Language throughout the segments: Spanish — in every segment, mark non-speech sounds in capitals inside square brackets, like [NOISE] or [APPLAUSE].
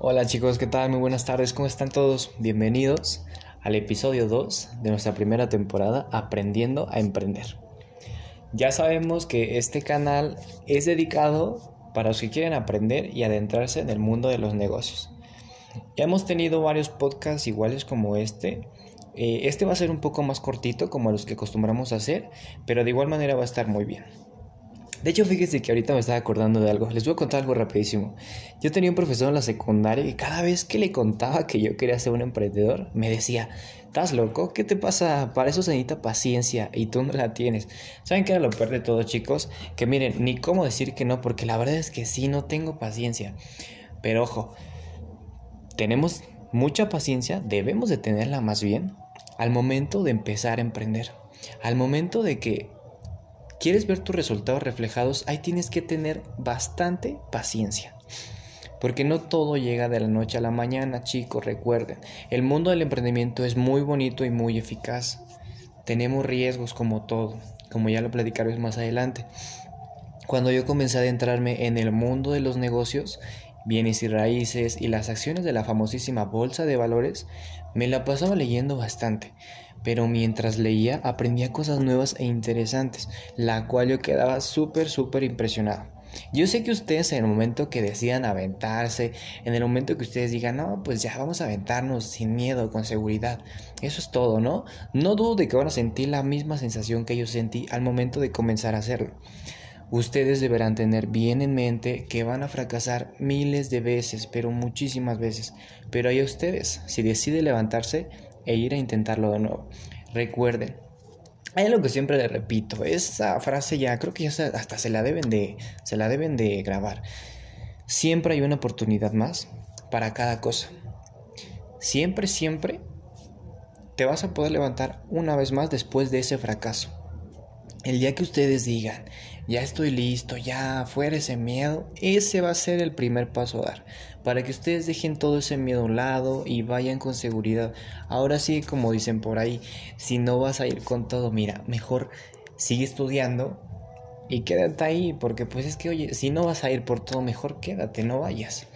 Hola chicos, ¿qué tal? Muy buenas tardes, ¿cómo están todos? Bienvenidos al episodio 2 de nuestra primera temporada Aprendiendo a Emprender. Ya sabemos que este canal es dedicado para los que quieren aprender y adentrarse en el mundo de los negocios. Ya hemos tenido varios podcasts iguales como este. Eh, este va a ser un poco más cortito como los que acostumbramos a hacer, pero de igual manera va a estar muy bien. De hecho, fíjense que ahorita me estaba acordando de algo. Les voy a contar algo rapidísimo. Yo tenía un profesor en la secundaria y cada vez que le contaba que yo quería ser un emprendedor, me decía, ¿estás loco? ¿Qué te pasa? Para eso se necesita paciencia y tú no la tienes. ¿Saben qué era lo peor de todo, chicos? Que miren, ni cómo decir que no, porque la verdad es que sí, no tengo paciencia. Pero ojo, tenemos mucha paciencia, debemos de tenerla más bien, al momento de empezar a emprender. Al momento de que quieres ver tus resultados reflejados, ahí tienes que tener bastante paciencia. Porque no todo llega de la noche a la mañana, chicos, recuerden. El mundo del emprendimiento es muy bonito y muy eficaz. Tenemos riesgos como todo, como ya lo platicaré más adelante. Cuando yo comencé a adentrarme en el mundo de los negocios, bienes y raíces y las acciones de la famosísima bolsa de valores, me la pasaba leyendo bastante pero mientras leía aprendía cosas nuevas e interesantes, la cual yo quedaba súper, súper impresionado. Yo sé que ustedes en el momento que decidan aventarse, en el momento que ustedes digan, no, pues ya vamos a aventarnos sin miedo, con seguridad, eso es todo, ¿no? No dudo de que van a sentir la misma sensación que yo sentí al momento de comenzar a hacerlo. Ustedes deberán tener bien en mente que van a fracasar miles de veces, pero muchísimas veces. Pero hay ustedes, si deciden levantarse, e ir a intentarlo de nuevo. Recuerden, hay algo que siempre le repito, esa frase ya creo que ya hasta se la deben de se la deben de grabar. Siempre hay una oportunidad más para cada cosa. Siempre, siempre te vas a poder levantar una vez más después de ese fracaso. El día que ustedes digan, ya estoy listo, ya fuera ese miedo, ese va a ser el primer paso a dar, para que ustedes dejen todo ese miedo a un lado y vayan con seguridad. Ahora sí, como dicen por ahí, si no vas a ir con todo, mira, mejor sigue estudiando y quédate ahí, porque pues es que, oye, si no vas a ir por todo, mejor quédate, no vayas.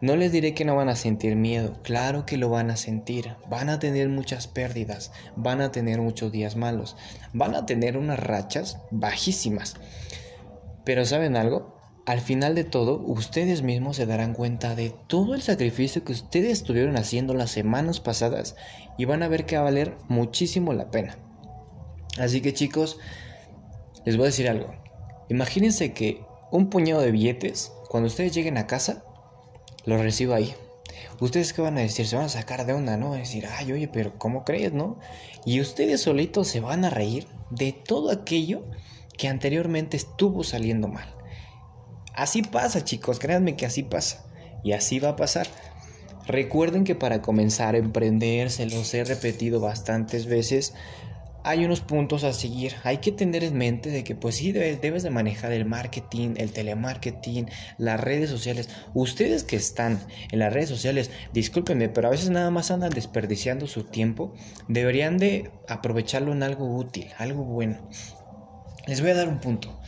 No les diré que no van a sentir miedo, claro que lo van a sentir, van a tener muchas pérdidas, van a tener muchos días malos, van a tener unas rachas bajísimas. Pero ¿saben algo? Al final de todo, ustedes mismos se darán cuenta de todo el sacrificio que ustedes estuvieron haciendo las semanas pasadas y van a ver que va a valer muchísimo la pena. Así que chicos, les voy a decir algo. Imagínense que un puñado de billetes, cuando ustedes lleguen a casa, lo recibo ahí. ¿Ustedes qué van a decir? Se van a sacar de onda, ¿no? A decir, ay, oye, pero ¿cómo crees, no? Y ustedes solitos se van a reír de todo aquello que anteriormente estuvo saliendo mal. Así pasa, chicos, créanme que así pasa. Y así va a pasar. Recuerden que para comenzar a emprender, se los he repetido bastantes veces, hay unos puntos a seguir. Hay que tener en mente de que pues sí debes, de manejar el marketing, el telemarketing, las redes sociales. Ustedes que están en las redes sociales, discúlpenme, pero a veces nada más andan desperdiciando su tiempo. Deberían de aprovecharlo en algo útil, algo bueno. Les voy a dar un punto.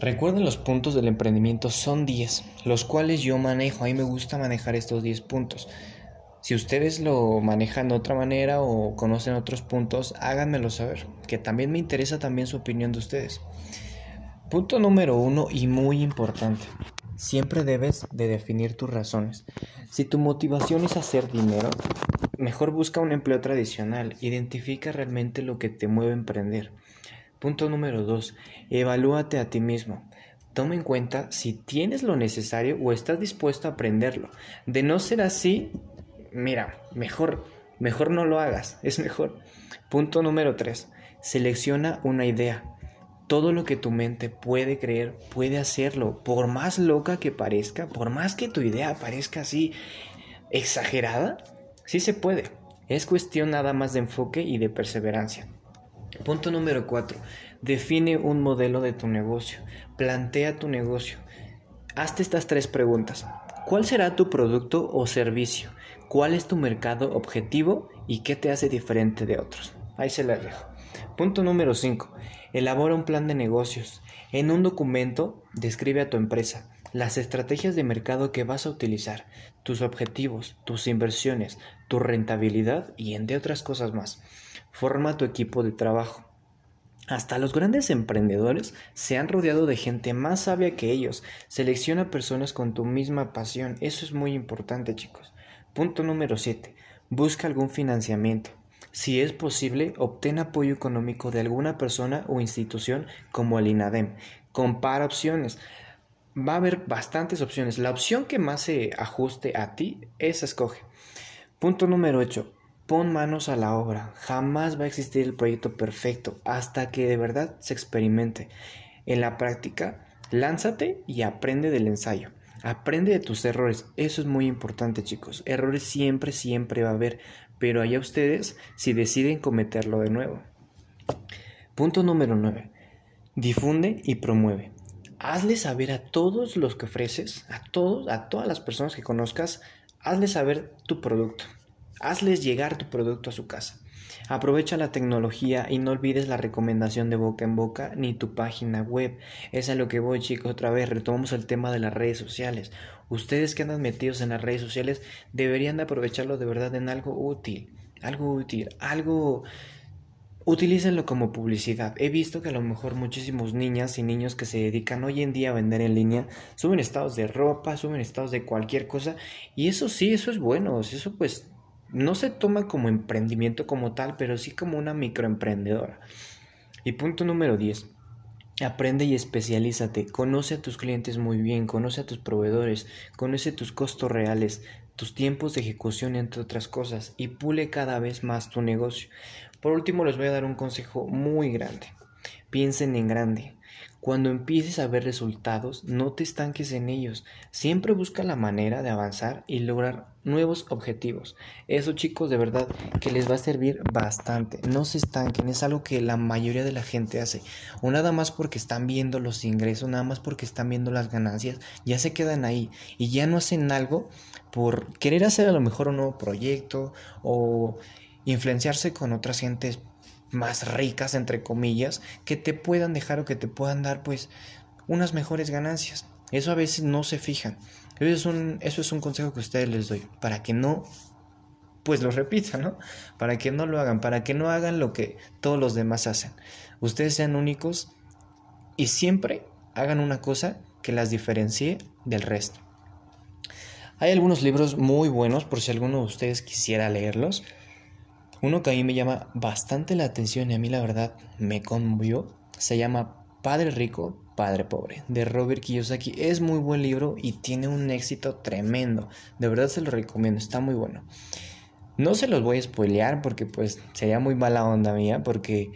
Recuerden los puntos del emprendimiento son 10, los cuales yo manejo. A mí me gusta manejar estos 10 puntos. Si ustedes lo manejan de otra manera o conocen otros puntos, háganmelo saber, que también me interesa también su opinión de ustedes. Punto número uno y muy importante. Siempre debes de definir tus razones. Si tu motivación es hacer dinero, mejor busca un empleo tradicional. Identifica realmente lo que te mueve a emprender. Punto número dos. Evalúate a ti mismo. Toma en cuenta si tienes lo necesario o estás dispuesto a aprenderlo. De no ser así, mira, mejor, mejor no lo hagas, [LAUGHS] es mejor. Punto número 3. Selecciona una idea. Todo lo que tu mente puede creer, puede hacerlo. Por más loca que parezca, por más que tu idea parezca así exagerada, sí se puede. Es cuestión nada más de enfoque y de perseverancia. Punto número 4. Define un modelo de tu negocio. Plantea tu negocio. Hazte estas tres preguntas. ¿Cuál será tu producto o servicio? ¿Cuál es tu mercado objetivo y qué te hace diferente de otros? Ahí se las dejo. Punto número 5. Elabora un plan de negocios. En un documento describe a tu empresa. las estrategias de mercado que vas a utilizar, tus objetivos, tus inversiones, tu rentabilidad y entre otras cosas más. Forma tu equipo de trabajo. Hasta los grandes emprendedores se han rodeado de gente más sabia que ellos. Selecciona personas con tu misma pasión. Eso es muy importante, chicos. Punto número 7. Busca algún financiamiento. Si es posible, obtén apoyo económico de alguna persona o institución como el INADEM. Compara opciones. Va a haber bastantes opciones. La opción que más se ajuste a ti, esa escoge. Punto número 8. Pon manos a la obra. Jamás va a existir el proyecto perfecto hasta que de verdad se experimente. En la práctica, lánzate y aprende del ensayo. Aprende de tus errores. Eso es muy importante, chicos. Errores siempre, siempre va a haber pero allá ustedes si deciden cometerlo de nuevo. Punto número 9. Difunde y promueve. Hazle saber a todos los que ofreces, a todos, a todas las personas que conozcas, hazle saber tu producto. Hazles llegar tu producto a su casa. Aprovecha la tecnología y no olvides la recomendación de boca en boca ni tu página web. Es a lo que voy chicos, otra vez retomamos el tema de las redes sociales. Ustedes que andan metidos en las redes sociales deberían de aprovecharlo de verdad en algo útil. Algo útil, algo... Utilícenlo como publicidad. He visto que a lo mejor muchísimos niñas y niños que se dedican hoy en día a vender en línea suben estados de ropa, suben estados de cualquier cosa y eso sí, eso es bueno, eso pues no se toma como emprendimiento como tal, pero sí como una microemprendedora. Y punto número 10. Aprende y especialízate, conoce a tus clientes muy bien, conoce a tus proveedores, conoce tus costos reales, tus tiempos de ejecución, entre otras cosas, y pule cada vez más tu negocio. Por último, les voy a dar un consejo muy grande. Piensen en grande. Cuando empieces a ver resultados, no te estanques en ellos. Siempre busca la manera de avanzar y lograr nuevos objetivos. Eso chicos, de verdad que les va a servir bastante. No se estanquen, es algo que la mayoría de la gente hace. O nada más porque están viendo los ingresos, nada más porque están viendo las ganancias, ya se quedan ahí y ya no hacen algo por querer hacer a lo mejor un nuevo proyecto o influenciarse con otras gentes más ricas, entre comillas, que te puedan dejar o que te puedan dar pues unas mejores ganancias. Eso a veces no se fijan. Eso es un, eso es un consejo que ustedes les doy, para que no, pues lo [LAUGHS] repitan, ¿no? Para que no lo hagan, para que no hagan lo que todos los demás hacen. Ustedes sean únicos y siempre hagan una cosa que las diferencie del resto. Hay algunos libros muy buenos por si alguno de ustedes quisiera leerlos. Uno que a mí me llama bastante la atención y a mí la verdad me conmovió se llama Padre Rico, Padre Pobre, de Robert Kiyosaki. Es muy buen libro y tiene un éxito tremendo. De verdad se lo recomiendo, está muy bueno. No se los voy a spoilear porque pues sería muy mala onda mía porque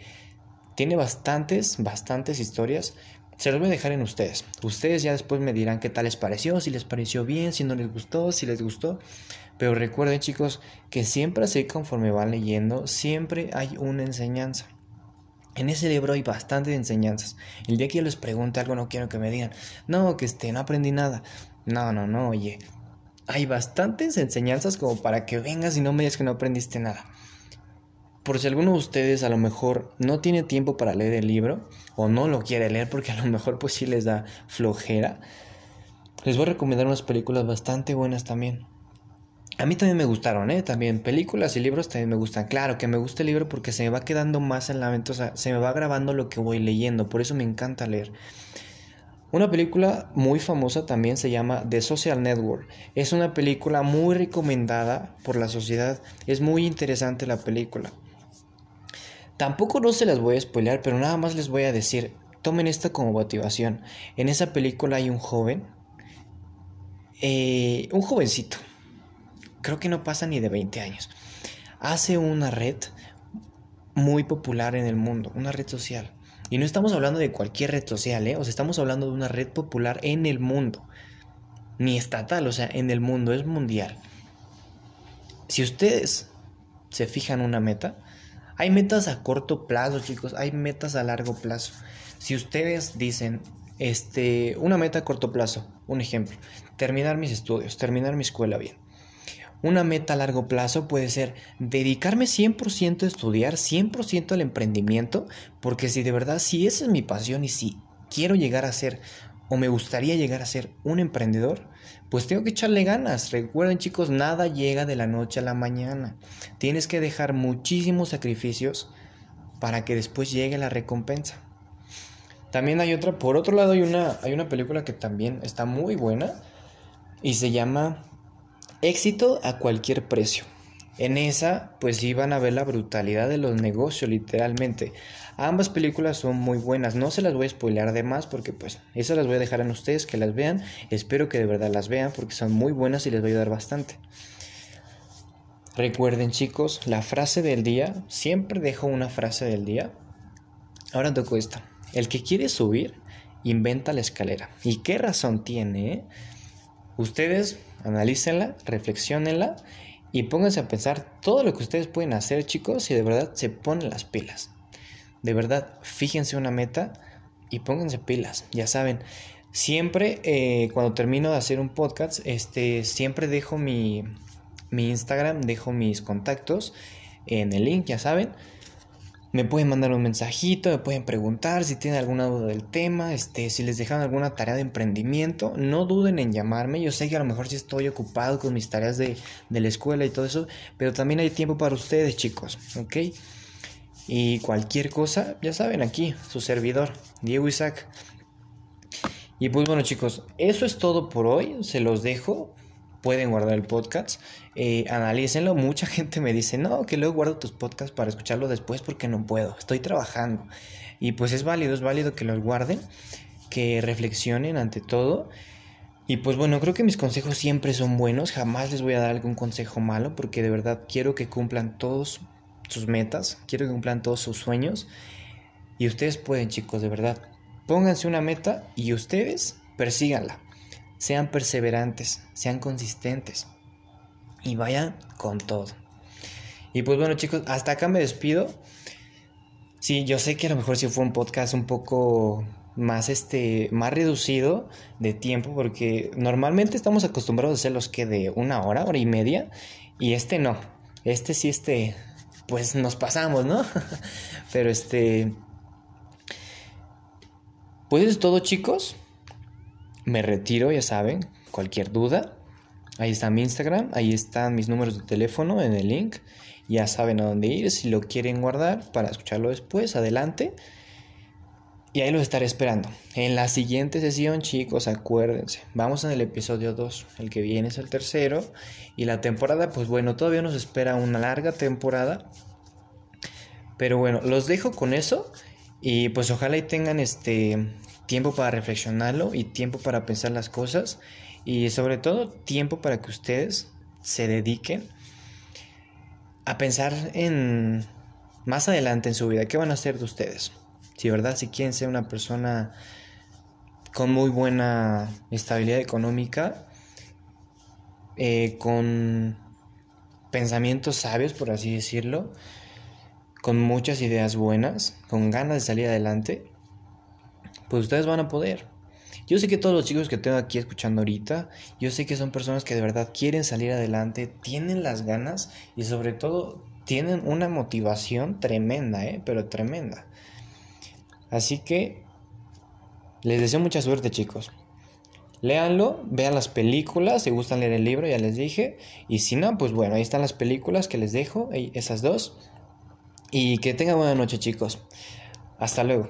tiene bastantes, bastantes historias. Se los voy a dejar en ustedes. Ustedes ya después me dirán qué tal les pareció, si les pareció bien, si no les gustó, si les gustó. Pero recuerden chicos que siempre así conforme van leyendo, siempre hay una enseñanza. En ese libro hay bastantes enseñanzas. El día que yo les pregunte algo no quiero que me digan, no, que este, no aprendí nada. No, no, no, oye. Hay bastantes enseñanzas como para que vengas y no me digas que no aprendiste nada. Por si alguno de ustedes a lo mejor no tiene tiempo para leer el libro o no lo quiere leer porque a lo mejor pues sí les da flojera, les voy a recomendar unas películas bastante buenas también. A mí también me gustaron, ¿eh? También películas y libros también me gustan. Claro que me gusta el libro porque se me va quedando más en la mente, o sea, se me va grabando lo que voy leyendo, por eso me encanta leer. Una película muy famosa también se llama The Social Network. Es una película muy recomendada por la sociedad. Es muy interesante la película. Tampoco no se las voy a spoilear, pero nada más les voy a decir, tomen esta como motivación. En esa película hay un joven, eh, un jovencito, creo que no pasa ni de 20 años, hace una red muy popular en el mundo, una red social. Y no estamos hablando de cualquier red social, ¿eh? O sea, estamos hablando de una red popular en el mundo. Ni estatal, o sea, en el mundo, es mundial. Si ustedes se fijan una meta, hay metas a corto plazo, chicos, hay metas a largo plazo. Si ustedes dicen, este, una meta a corto plazo, un ejemplo, terminar mis estudios, terminar mi escuela bien. Una meta a largo plazo puede ser dedicarme 100% a estudiar, 100% al emprendimiento, porque si de verdad, si esa es mi pasión y si quiero llegar a ser o me gustaría llegar a ser un emprendedor, pues tengo que echarle ganas. Recuerden chicos, nada llega de la noche a la mañana. Tienes que dejar muchísimos sacrificios para que después llegue la recompensa. También hay otra, por otro lado hay una, hay una película que también está muy buena y se llama Éxito a cualquier precio. En esa, pues iban a ver la brutalidad de los negocios, literalmente. Ambas películas son muy buenas. No se las voy a spoilear de más porque, pues, esas las voy a dejar en ustedes que las vean. Espero que de verdad las vean porque son muy buenas y les voy a ayudar bastante. Recuerden, chicos, la frase del día. Siempre dejo una frase del día. Ahora toco esta. El que quiere subir, inventa la escalera. ¿Y qué razón tiene? Ustedes analícenla, reflexionenla y pónganse a pensar todo lo que ustedes pueden hacer, chicos, si de verdad se ponen las pilas. De verdad, fíjense una meta y pónganse pilas. Ya saben, siempre eh, cuando termino de hacer un podcast, este, siempre dejo mi, mi Instagram, dejo mis contactos en el link, ya saben. Me pueden mandar un mensajito, me pueden preguntar si tienen alguna duda del tema, este, si les dejan alguna tarea de emprendimiento, no duden en llamarme. Yo sé que a lo mejor sí estoy ocupado con mis tareas de, de la escuela y todo eso, pero también hay tiempo para ustedes, chicos, ¿ok? Y cualquier cosa, ya saben, aquí, su servidor, Diego Isaac. Y pues bueno, chicos, eso es todo por hoy. Se los dejo pueden guardar el podcast. Eh, analícenlo. Mucha [LAUGHS] gente me dice, no, que luego guardo tus podcasts para escucharlo después porque no puedo. Estoy trabajando. Y pues es válido, es válido que los guarden, que reflexionen ante todo. Y pues bueno, creo que mis consejos siempre son buenos. Jamás les voy a dar algún consejo malo porque de verdad quiero que cumplan todos sus metas. Quiero que cumplan todos sus sueños. Y ustedes pueden, chicos, de verdad. Pónganse una meta y ustedes persíganla sean perseverantes, sean consistentes y vayan con todo. Y pues bueno chicos, hasta acá me despido. Sí, yo sé que a lo mejor sí fue un podcast un poco más este más reducido de tiempo porque normalmente estamos acostumbrados a hacer los que de una hora, hora y media y este no. Este sí este pues nos pasamos, ¿no? [LAUGHS] Pero este pues es todo, chicos me retiro, ya saben, cualquier duda. Ahí está mi Instagram, ahí están mis números de teléfono en el link. Ya saben a dónde ir, si lo quieren guardar para escucharlo después, adelante. Y ahí los estaré esperando. En la siguiente sesión, chicos, acuérdense. Vamos en el episodio 2. El que viene es el tercero. Y la temporada, pues bueno, todavía nos espera una larga temporada. Pero bueno, los dejo con eso. Y pues ojalá y tengan este tiempo para reflexionarlo y tiempo para pensar las cosas y sobre todo tiempo para que ustedes se dediquen a pensar en más adelante en su vida, qué van a hacer de ustedes. Si verdad, si quieren ser una persona con muy buena estabilidad económica, eh, con pensamientos sabios, por así decirlo, con muchas ideas buenas, con ganas de salir adelante, pues ustedes van a poder. Yo sé que todos los chicos que tengo aquí escuchando ahorita, yo sé que son personas que de verdad quieren salir adelante, tienen las ganas y sobre todo tienen una motivación tremenda, ¿eh? pero tremenda. Así que les deseo mucha suerte chicos. Léanlo, vean las películas, si gustan leer el libro, ya les dije. Y si no, pues bueno, ahí están las películas que les dejo, esas dos. Y que tengan buena noche chicos. Hasta luego.